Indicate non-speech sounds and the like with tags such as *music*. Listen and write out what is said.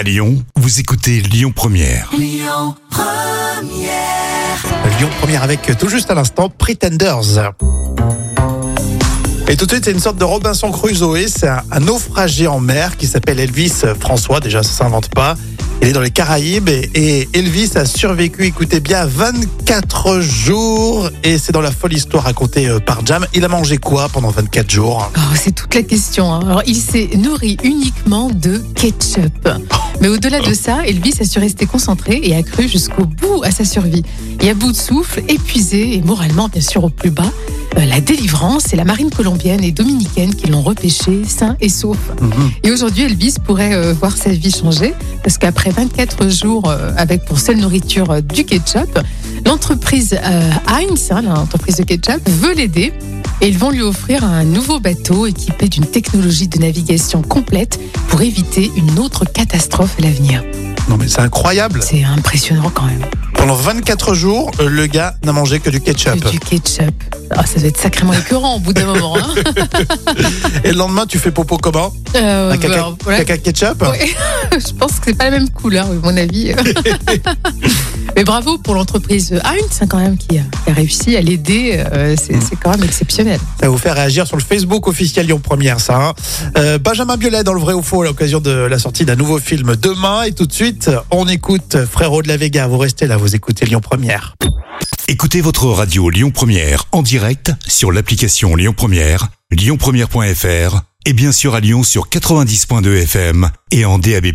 À Lyon, vous écoutez Lyon Première. Lyon Première avec tout juste à l'instant Pretenders. Et tout de suite, c'est une sorte de Robinson Crusoe. C'est un, un naufragé en mer qui s'appelle Elvis François. Déjà, ça s'invente pas. Il est dans les Caraïbes et, Elvis a survécu, écoutez bien, 24 jours. Et c'est dans la folle histoire racontée euh, par Jam. Il a mangé quoi pendant 24 jours? Oh, c'est toute la question. hein. Alors, il s'est nourri uniquement de ketchup. Mais au-delà de ça, Elvis a su rester concentré et a cru jusqu'au bout à sa survie. Et à bout de souffle, épuisé et moralement bien sûr au plus bas, la délivrance et la marine colombienne et dominicaine qui l'ont repêché sain et sauf. Et aujourd'hui, Elvis pourrait euh, voir sa vie changer parce qu'après 24 jours euh, avec pour seule nourriture euh, du ketchup, l'entreprise euh, Heinz, hein, l'entreprise de ketchup, veut l'aider et ils vont lui offrir un nouveau bateau équipé d'une technologie de navigation complète pour éviter une autre catastrophe à l'avenir. Non mais c'est incroyable. C'est impressionnant quand même. Pendant 24 jours, euh, le gars n'a mangé que du ketchup. Que du ketchup. Ah, ça doit être sacrément écœurant au bout d'un moment. Hein. *laughs* Et le lendemain, tu fais popo comment Euh, Un caca, voilà. caca ketchup Ouais. *laughs* Je pense que c'est pas la même couleur, à mon avis. *laughs* Mais bravo pour l'entreprise Heinz hein, quand même qui a, qui a réussi à l'aider. Euh, c'est c'est quand même exceptionnel. Ça va vous faire réagir sur le Facebook officiel Lyon Première, ça. hein. Euh, Benjamin Biolay dans le vrai ou faux à l'occasion de la sortie d'un nouveau film demain. Et tout de suite, on écoute Frérot de la Vega. Vous restez là, vous écoutez Lyon Première. Écoutez votre radio Lyon Première en direct sur l'application Lyon Première, lyonpremière.fr et bien sûr à Lyon sur 90.2 FM et en DAB+.